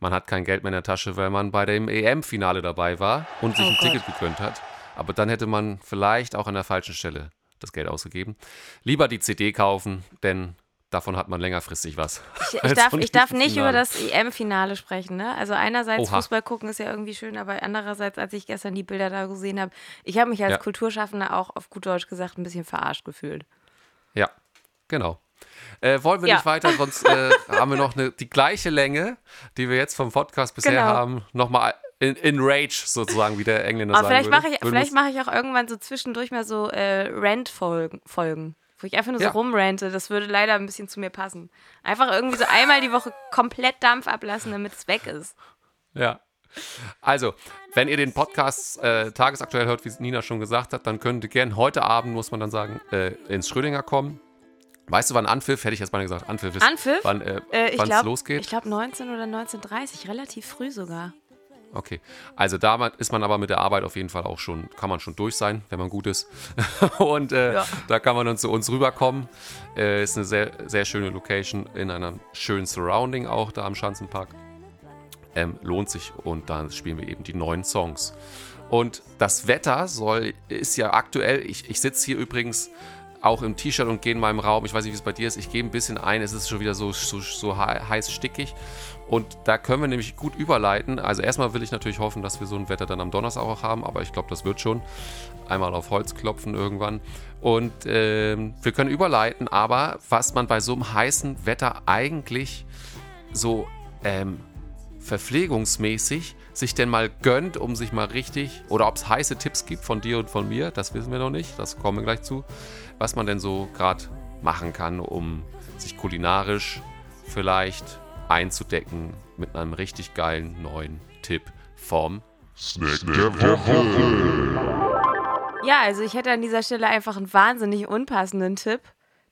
man hat kein Geld mehr in der Tasche, weil man bei dem EM-Finale dabei war und sich oh ein Gott. Ticket gegönnt hat. Aber dann hätte man vielleicht auch an der falschen Stelle das Geld ausgegeben. Lieber die CD kaufen, denn davon hat man längerfristig was.
Ich, ich darf, ich darf nicht über das EM-Finale sprechen. Ne? Also einerseits Oha. Fußball gucken ist ja irgendwie schön, aber andererseits, als ich gestern die Bilder da gesehen habe, ich habe mich als ja. Kulturschaffender auch auf gut Deutsch gesagt ein bisschen verarscht gefühlt.
Ja, genau. Äh, wollen wir ja. nicht weiter, sonst äh, haben wir noch eine, die gleiche Länge, die wir jetzt vom Podcast bisher genau. haben, nochmal in, in Rage sozusagen, wie der Engländer
Aber sagen vielleicht würde. Mache ich, vielleicht ich auch irgendwann so zwischendurch mal so äh, Rant-Folgen. Wo ich einfach nur ja. so rumrante. Das würde leider ein bisschen zu mir passen. Einfach irgendwie so einmal die Woche komplett Dampf ablassen, damit es weg ist.
Ja. Also, wenn ihr den Podcast äh, tagesaktuell hört, wie Nina schon gesagt hat, dann könnt ihr gerne heute Abend, muss man dann sagen, äh, ins Schrödinger kommen. Weißt du, wann Anpfiff, hätte ich jetzt mal gesagt, Anpfiff ist,
Anpfiff?
wann äh, äh es losgeht?
Ich glaube 19 oder 19.30 relativ früh sogar.
Okay, also da ist man aber mit der Arbeit auf jeden Fall auch schon, kann man schon durch sein, wenn man gut ist. Und äh, ja. da kann man dann zu uns rüberkommen. Äh, ist eine sehr, sehr schöne Location in einem schönen Surrounding auch da am Schanzenpark. Ähm, lohnt sich und dann spielen wir eben die neuen Songs. Und das Wetter soll, ist ja aktuell, ich, ich sitze hier übrigens auch im T-Shirt und gehe in meinem Raum. Ich weiß nicht, wie es bei dir ist. Ich gehe ein bisschen ein. Es ist schon wieder so, so, so heiß stickig. Und da können wir nämlich gut überleiten. Also erstmal will ich natürlich hoffen, dass wir so ein Wetter dann am Donnerstag auch haben, aber ich glaube, das wird schon. Einmal auf Holz klopfen irgendwann. Und äh, wir können überleiten, aber was man bei so einem heißen Wetter eigentlich so ähm, verpflegungsmäßig sich denn mal gönnt, um sich mal richtig, oder ob es heiße Tipps gibt von dir und von mir, das wissen wir noch nicht, das kommen wir gleich zu, was man denn so gerade machen kann, um sich kulinarisch vielleicht einzudecken mit einem richtig geilen neuen Tipp vom Snack der
Woche. Ja, also ich hätte an dieser Stelle einfach einen wahnsinnig unpassenden Tipp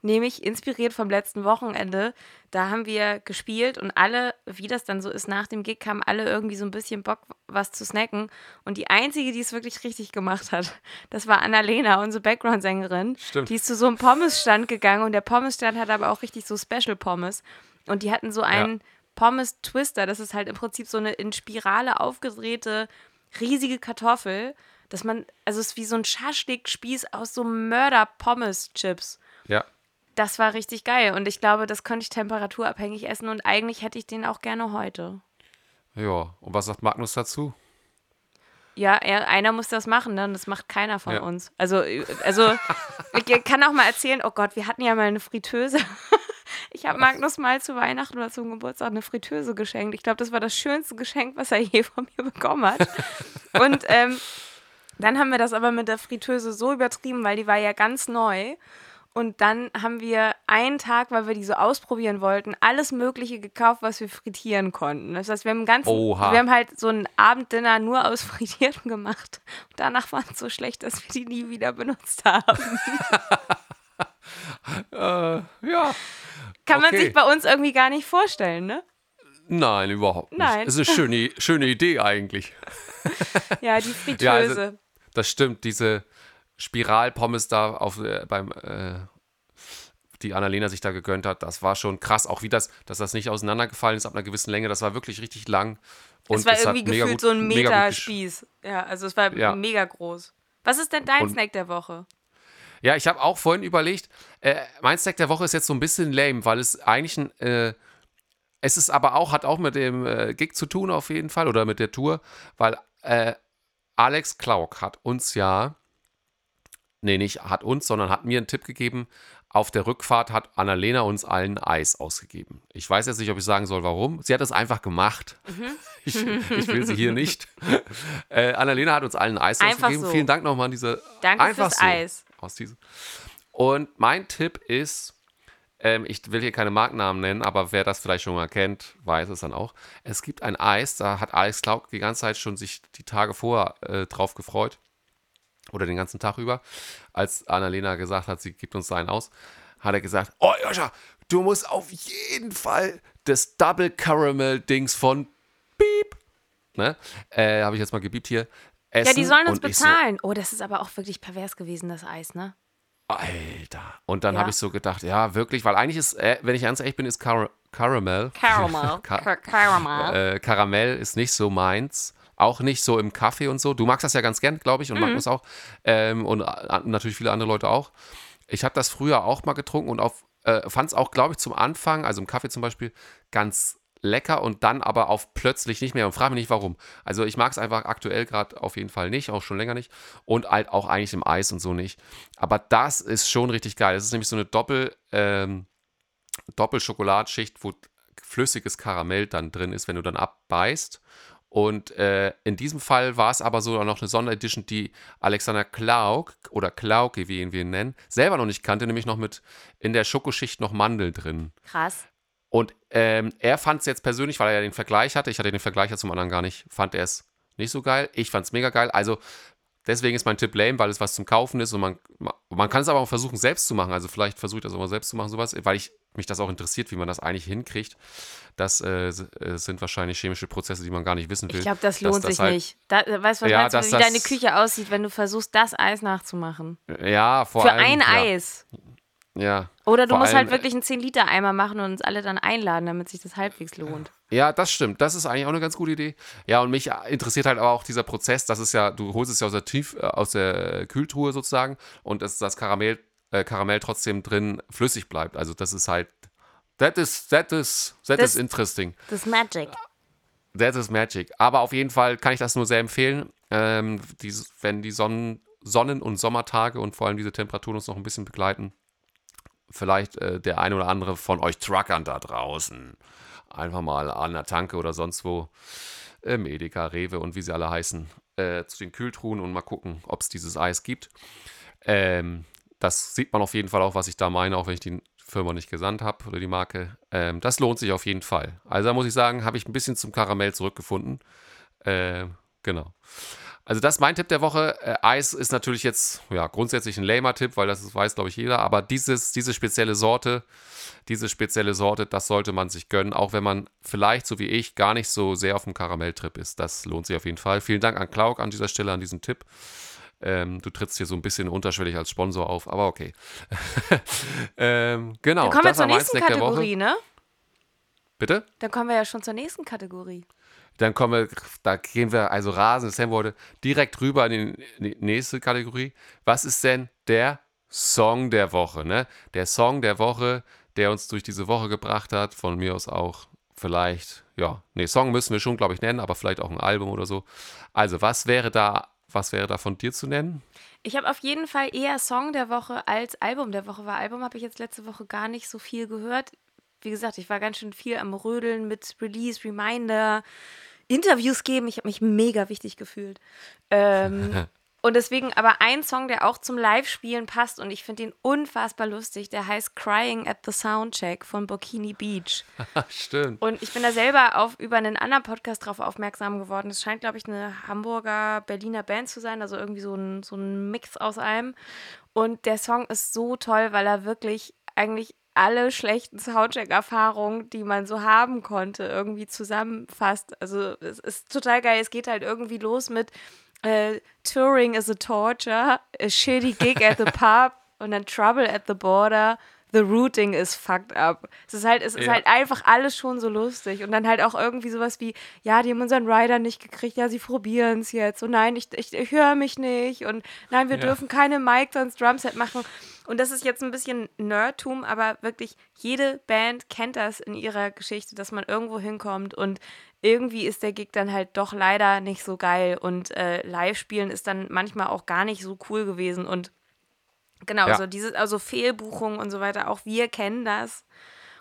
nämlich inspiriert vom letzten Wochenende. Da haben wir gespielt und alle, wie das dann so ist, nach dem Gig haben alle irgendwie so ein bisschen Bock, was zu snacken. Und die einzige, die es wirklich richtig gemacht hat, das war Annalena, unsere Background-Sängerin.
Stimmt.
Die ist zu so einem Pommesstand gegangen und der Pommesstand hat aber auch richtig so Special Pommes. Und die hatten so einen ja. Pommes-Twister. Das ist halt im Prinzip so eine in Spirale aufgedrehte, riesige Kartoffel dass man, also es ist wie so ein Schaschlik-Spieß aus so Mörder-Pommes-Chips.
Ja
das war richtig geil. Und ich glaube, das könnte ich temperaturabhängig essen und eigentlich hätte ich den auch gerne heute.
Ja, und was sagt Magnus dazu?
Ja, er, einer muss das machen, ne? Und das macht keiner von ja. uns. Also, also ich kann auch mal erzählen, oh Gott, wir hatten ja mal eine Fritteuse. Ich habe Magnus mal zu Weihnachten oder zum Geburtstag eine Fritteuse geschenkt. Ich glaube, das war das schönste Geschenk, was er je von mir bekommen hat. Und ähm, dann haben wir das aber mit der Fritteuse so übertrieben, weil die war ja ganz neu. Und dann haben wir einen Tag, weil wir die so ausprobieren wollten, alles Mögliche gekauft, was wir frittieren konnten. Das heißt, wir haben, ganzen, wir haben halt so ein Abenddinner nur aus Frittierten gemacht. Und danach waren es so schlecht, dass wir die nie wieder benutzt haben.
äh, ja.
Kann okay. man sich bei uns irgendwie gar nicht vorstellen, ne?
Nein, überhaupt nicht. Nein. Das ist eine schöne, schöne Idee eigentlich.
ja, die Fritteuse. Ja, also,
das stimmt, diese Spiralpommes da auf, äh, beim, äh, die Annalena sich da gegönnt hat, das war schon krass. Auch wie das, dass das nicht auseinandergefallen ist ab einer gewissen Länge, das war wirklich richtig lang.
Und es war es irgendwie gefühlt gut, so ein Meterspieß. Ja, also es war ja. mega groß. Was ist denn dein und, Snack der Woche?
Ja, ich habe auch vorhin überlegt, äh, mein Snack der Woche ist jetzt so ein bisschen lame, weil es eigentlich ein, äh, es ist aber auch, hat auch mit dem äh, Gig zu tun auf jeden Fall oder mit der Tour, weil äh, Alex Klauk hat uns ja nee, nicht hat uns, sondern hat mir einen Tipp gegeben. Auf der Rückfahrt hat Annalena uns allen Eis ausgegeben. Ich weiß jetzt nicht, ob ich sagen soll, warum. Sie hat es einfach gemacht. Mhm. Ich, ich, will sie hier nicht. Äh, Annalena hat uns allen Eis einfach ausgegeben. So. Vielen Dank nochmal an diese.
Danke einfach fürs so Eis.
Aus diese. Und mein Tipp ist, ähm, ich will hier keine Markennamen nennen, aber wer das vielleicht schon mal kennt, weiß es dann auch. Es gibt ein Eis, da hat Alex Klauk die ganze Zeit schon sich die Tage vorher äh, drauf gefreut oder den ganzen Tag über, als Annalena gesagt hat, sie gibt uns seinen aus, hat er gesagt, oh Joscha, du musst auf jeden Fall das Double Caramel Dings von Beep, ne, äh, habe ich jetzt mal gebiebt hier,
essen. Ja, die sollen uns bezahlen. So, oh, das ist aber auch wirklich pervers gewesen, das Eis, ne?
Alter. Und dann ja. habe ich so gedacht, ja, wirklich, weil eigentlich ist, äh, wenn ich ganz ehrlich bin, ist Car Caramel.
Caramel.
Ka
Caramel.
äh, Karamell ist nicht so meins. Auch nicht so im Kaffee und so. Du magst das ja ganz gern, glaube ich, und
Mhm.
Magnus auch. Ähm, und äh, natürlich viele andere Leute auch. Ich habe das früher auch mal getrunken und äh, fand es auch, glaube ich, zum Anfang, also im Kaffee zum Beispiel, ganz lecker und dann aber auf plötzlich nicht mehr. Und frage mich nicht, warum. Also ich mag es einfach aktuell gerade auf jeden Fall nicht, auch schon länger nicht. Und halt auch eigentlich im Eis und so nicht. Aber das ist schon richtig geil. Das ist nämlich so eine Doppel, ähm, Doppelschokoladeschicht, wo flüssiges Karamell dann drin ist, wenn du dann abbeißt. Und äh, in diesem Fall war es aber so noch eine Sonderedition, die Alexander Klauk oder Klauke, wie ihn wir ihn nennen, selber noch nicht kannte, nämlich noch mit in der Schokoschicht noch Mandel drin.
Krass.
Und ähm, er fand es jetzt persönlich, weil er ja den Vergleich hatte, ich hatte den Vergleich ja zum anderen gar nicht, fand er es nicht so geil. Ich fand es mega geil. Also deswegen ist mein Tipp lame, weil es was zum Kaufen ist und man, man kann es aber auch versuchen, selbst zu machen. Also vielleicht versuche ich das auch mal selbst zu machen, sowas, weil ich mich das auch interessiert, wie man das eigentlich hinkriegt. Das äh, äh, sind wahrscheinlich chemische Prozesse, die man gar nicht wissen will.
Ich glaube, das
dass
lohnt
das
sich
halt-
nicht. Da, äh, weißt du, was
Ja,
meinst du,
dass
wie
das-
deine Küche aussieht, wenn du versuchst, das Eis nachzumachen?
Ja, vor
Für
allem.
ein
ja,
Eis.
Ja.
Oder du
Vor
musst
allem,
halt wirklich einen 10-Liter-Eimer machen und uns alle dann einladen, damit sich das halbwegs lohnt.
Ja, das stimmt. Das ist eigentlich auch eine ganz gute Idee. Ja, und mich interessiert halt aber auch dieser Prozess. Das ist ja, du holst es ja aus der Tief, äh, aus der Kühltruhe sozusagen und dass das Karamell, äh, Karamell trotzdem drin flüssig bleibt. Also das ist halt, that is, that is, that
Das-
is interesting.
Das ist Magic.
That is magic. Aber auf jeden Fall kann ich das nur sehr empfehlen. Ähm, die, wenn die Sonnen, Sonnen- und Sommertage und vor allem diese Temperaturen uns noch ein bisschen begleiten, vielleicht äh, der ein oder andere von euch Truckern da draußen einfach mal an der Tanke oder sonst wo, äh, Medeka, Rewe und wie sie alle heißen, äh, zu den Kühltruhen und mal gucken, ob es dieses Eis gibt. Ähm, das sieht man auf jeden Fall auch, was ich da meine, auch wenn ich die Firma nicht gesandt habe oder die Marke. Ähm, das lohnt sich auf jeden Fall. Also da muss ich sagen, habe ich ein bisschen zum Karamell zurückgefunden. Ähm, genau. Also das ist mein Tipp der Woche. Äh, Eis ist natürlich jetzt ja, grundsätzlich ein lamer Tipp, weil das weiß, glaube ich, jeder. Aber dieses, diese spezielle Sorte, diese spezielle Sorte, das sollte man sich gönnen, auch wenn man vielleicht, so wie ich, gar nicht so sehr auf dem Karamelltrip ist. Das lohnt sich auf jeden Fall. Vielen Dank an Klauk an dieser Stelle, an diesen Tipp. Ähm, du trittst hier so ein bisschen unterschwellig als Sponsor auf, aber okay. ähm, genau,
Dann kommen wir zur nächsten. Kategorie, ne?
Bitte?
Dann kommen wir ja schon zur nächsten Kategorie.
Dann kommen wir, da gehen wir also rasend, Sam wurde direkt rüber in die- nächste Kategorie. Was ist denn der Song der Woche? Ne? Der Song der Woche, der uns durch diese Woche gebracht hat, von mir aus auch vielleicht, ja, nee, Song müssen wir schon, glaube ich, nennen, aber vielleicht auch ein Album oder so. Also, was wäre da, was wäre da von dir zu nennen?
Ich habe auf jeden Fall eher Song der Woche als Album der Woche, weil Album habe ich jetzt letzte Woche gar nicht so viel gehört. Wie gesagt, ich war ganz schön viel am Rödeln mit Release, Reminder, Interviews geben. Ich habe mich mega wichtig gefühlt. Ähm, und deswegen aber ein Song, der auch zum Live-Spielen passt und ich finde ihn unfassbar lustig, der heißt Crying at the Soundcheck von Bikini Beach.
Stimmt.
Und ich bin da selber auf, über einen anderen Podcast drauf aufmerksam geworden. Es scheint, glaube ich, eine Hamburger, Berliner Band zu sein, also irgendwie so ein, so ein Mix aus allem. Und der Song ist so toll, weil er wirklich eigentlich alle schlechten Soundcheck-Erfahrungen, die man so haben konnte, irgendwie zusammenfasst. Also es ist total geil. Es geht halt irgendwie los mit äh, Touring is a torture, a shitty gig at the pub und dann Trouble at the border. The routing is fucked up. Es ist halt, es ist
Ja.
halt einfach alles schon so lustig. Und dann halt auch irgendwie sowas wie, ja, die haben unseren Rider nicht gekriegt, ja, sie probieren es jetzt. Und nein, ich, ich, ich höre mich nicht. Und nein, wir
Ja.
dürfen keine Mics ans Drumset machen. Und das ist jetzt ein bisschen Nerdtum, aber wirklich jede Band kennt das in ihrer Geschichte, dass man irgendwo hinkommt und irgendwie ist der Gig dann halt doch leider nicht so geil. Und äh, Live-Spielen ist dann manchmal auch gar nicht so cool gewesen. Und Genau,
Ja.
so diese, also Fehlbuchungen und so weiter, auch wir kennen das.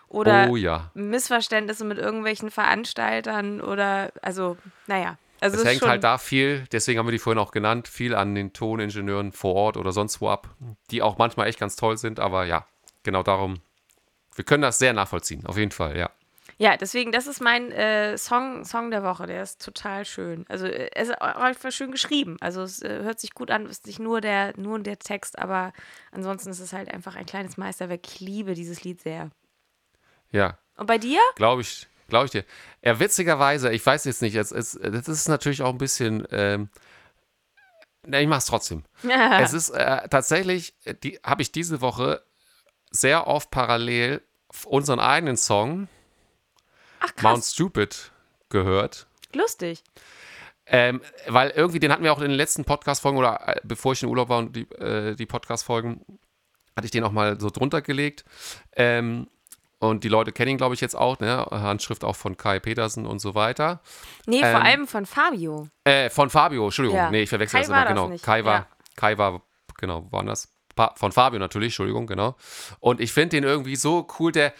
Oder
Oh ja.
Missverständnisse mit irgendwelchen Veranstaltern oder, also, naja. Also
Es hängt halt da viel, deswegen haben wir die vorhin auch genannt, viel an den Toningenieuren vor Ort oder sonst wo ab, die auch manchmal echt ganz toll sind, aber ja, genau darum. Wir können das sehr nachvollziehen, auf jeden Fall, ja.
Ja, deswegen, das ist mein äh, Song, Song der Woche. Der ist total schön. Also, äh, es ist auch einfach schön geschrieben. Also, es äh, hört sich gut an, ist nicht nur der, nur der Text, aber ansonsten ist es halt einfach ein kleines Meisterwerk. Ich liebe dieses Lied sehr.
Ja,
Und bei dir?
glaube ich, glaube ich dir. Ja, witzigerweise, ich weiß jetzt nicht, es, es, das ist natürlich auch ein bisschen, ähm, ne, ich mach's trotzdem. Es ist äh, tatsächlich, äh, die habe ich diese Woche sehr oft parallel unseren eigenen Song
Ach.
Mount Stupid gehört.
Lustig.
Ähm, weil irgendwie, den hatten wir auch in den letzten Podcast-Folgen oder äh, bevor ich in Urlaub war und die, äh, die Podcast-Folgen, hatte ich den auch mal so drunter gelegt. Ähm, und die Leute kennen ihn, glaube ich, jetzt auch, ne? Handschrift auch von Kai Petersen und so weiter.
Nee, vor ähm, allem von Fabio.
Äh, von Fabio, Entschuldigung. Ja. Nee, ich verwechsel Kai das immer. Genau. Das Kai war, ja. Kai war, genau, war das? Von Fabio natürlich, Entschuldigung, genau. Und ich finde den irgendwie so cool, der,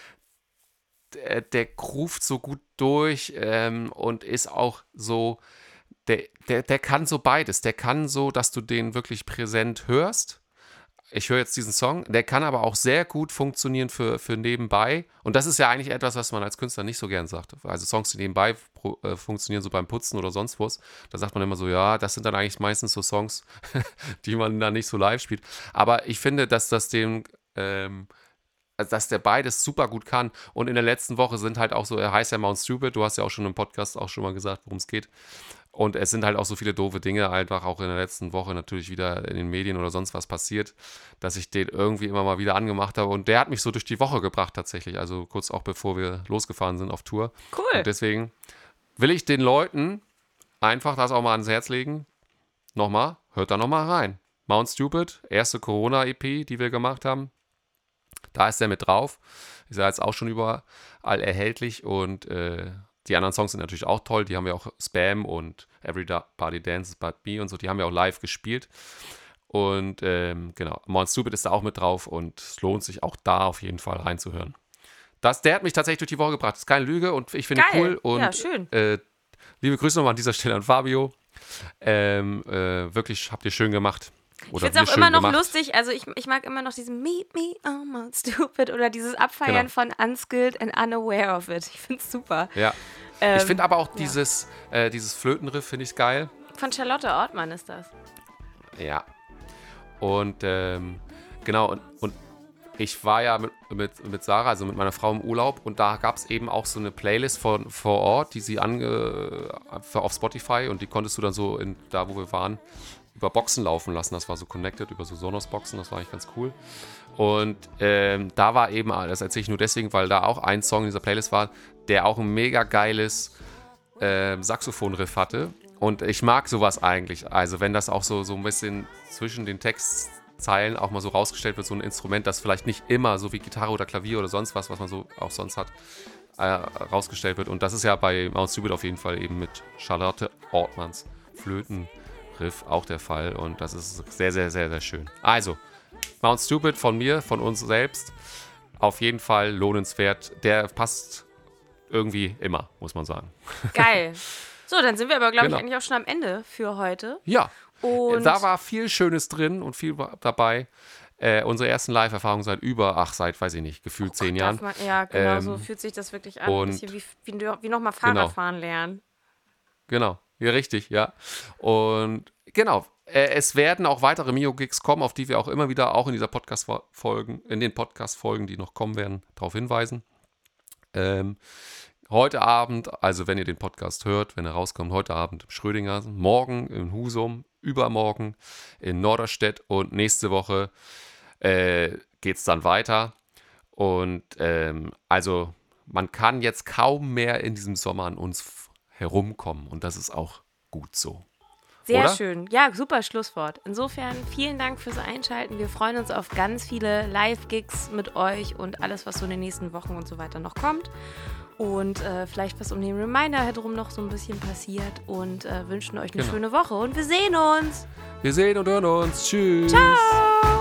der, der ruft so gut durch ähm, und ist auch so, der, der, der kann so beides. Der kann so, dass du den wirklich präsent hörst ich höre jetzt diesen Song, der kann aber auch sehr gut funktionieren für, für nebenbei. Und das ist ja eigentlich etwas, was man als Künstler nicht so gern sagt. Also Songs, die nebenbei äh, funktionieren, so beim Putzen oder sonst was. Da sagt man immer so, ja, das sind dann eigentlich meistens so Songs, die man dann nicht so live spielt. Aber ich finde, dass das dem, ähm, dass der beides super gut kann. Und in der letzten Woche sind halt auch so, er heißt ja Mount Stupid, du hast ja auch schon im Podcast auch schon mal gesagt, worum es geht. Und es sind halt auch so viele doofe Dinge einfach auch in der letzten Woche natürlich wieder in den Medien oder sonst was passiert, dass ich den irgendwie immer mal wieder angemacht habe. Und der hat mich so durch die Woche gebracht tatsächlich, also kurz auch bevor wir losgefahren sind auf Tour.
Cool.
Und deswegen will ich den Leuten einfach das auch mal ans Herz legen. Nochmal, hört da nochmal rein. Mount Stupid, erste Corona-EP, die wir gemacht haben. Da ist er mit drauf. Ist ja jetzt auch schon überall erhältlich und äh, die anderen Songs sind natürlich auch toll. Die haben wir auch Spam und Every Party Dances But Me und so. Die haben wir auch live gespielt. Und ähm, genau, Mount Stupid ist da auch mit drauf und es lohnt sich auch da auf jeden Fall reinzuhören. Das, der hat mich tatsächlich durch die Woche gebracht. Das ist keine Lüge und ich finde cool. Und,
ja, schön.
Äh, liebe Grüße nochmal an dieser Stelle an Fabio. Ähm, äh, wirklich habt ihr schön gemacht.
Oder ich finde es auch immer noch gemacht. lustig. Also ich, ich mag immer noch diesen Meet Me, oh my stupid oder dieses Abfeiern genau. von Unskilled and Unaware of it. Ich finde es super.
Ja. Ähm, ich finde aber auch dieses, ja. äh, dieses Flötenriff finde ich geil.
Von Charlotte Ortmann ist das.
Ja. Und ähm, genau, und, und ich war ja mit, mit, mit Sarah, also mit meiner Frau im Urlaub und da gab es eben auch so eine Playlist von, vor Ort, die sie ange, auf Spotify und die konntest du dann so in, da, wo wir waren, über Boxen laufen lassen. Das war so connected über so Sonos-Boxen, das war eigentlich ganz cool. Und ähm, da war eben, das erzähle ich nur deswegen, weil da auch ein Song in dieser Playlist war, der auch ein mega geiles äh, Saxophon-Riff hatte. Und ich mag sowas eigentlich. Also, wenn das auch so, so ein bisschen zwischen den Textzeilen auch mal so rausgestellt wird, so ein Instrument, das vielleicht nicht immer so wie Gitarre oder Klavier oder sonst was, was man so auch sonst hat, äh, rausgestellt wird. Und das ist ja bei Mount Stupid auf jeden Fall eben mit Charlotte Ortmanns Flöten. Riff auch der Fall und das ist sehr, sehr, sehr, sehr schön. Also, Mount Stupid von mir, von uns selbst, auf jeden Fall lohnenswert. Der passt irgendwie immer, muss man sagen.
Geil. So, dann sind wir aber, glaube genau. ich, eigentlich auch schon am Ende für heute.
Ja. Und da war viel Schönes drin und viel dabei. Äh, unsere ersten Live-Erfahrungen seit über, ach, seit, weiß ich nicht, gefühlt oh zehn Jahren.
Man, ja, genau, ähm, so fühlt sich das wirklich an. Und, wie, wie, wie nochmal Fahrradfahren genau. lernen.
Genau. Ja, richtig, ja. Und genau, äh, es werden auch weitere Mio-Gigs kommen, auf die wir auch immer wieder auch in dieser Podcast-Folgen, in den Podcast-Folgen, die noch kommen werden, darauf hinweisen. Ähm, heute Abend, also wenn ihr den Podcast hört, wenn er rauskommt, heute Abend im Schrödinger, morgen in Husum, übermorgen in Norderstedt und nächste Woche äh, geht es dann weiter. Und ähm, also man kann jetzt kaum mehr in diesem Sommer an uns herumkommen. Und das ist auch gut so.
Sehr
Oder?
schön. Ja, super Schlusswort. Insofern vielen Dank fürs Einschalten. Wir freuen uns auf ganz viele Live-Gigs mit euch und alles, was so in den nächsten Wochen und so weiter noch kommt. Und äh, vielleicht was um den Reminder herum noch so ein bisschen passiert. Und äh, wünschen euch eine genau. schöne Woche. Und wir sehen uns.
Wir sehen und hören uns. Tschüss.
Ciao.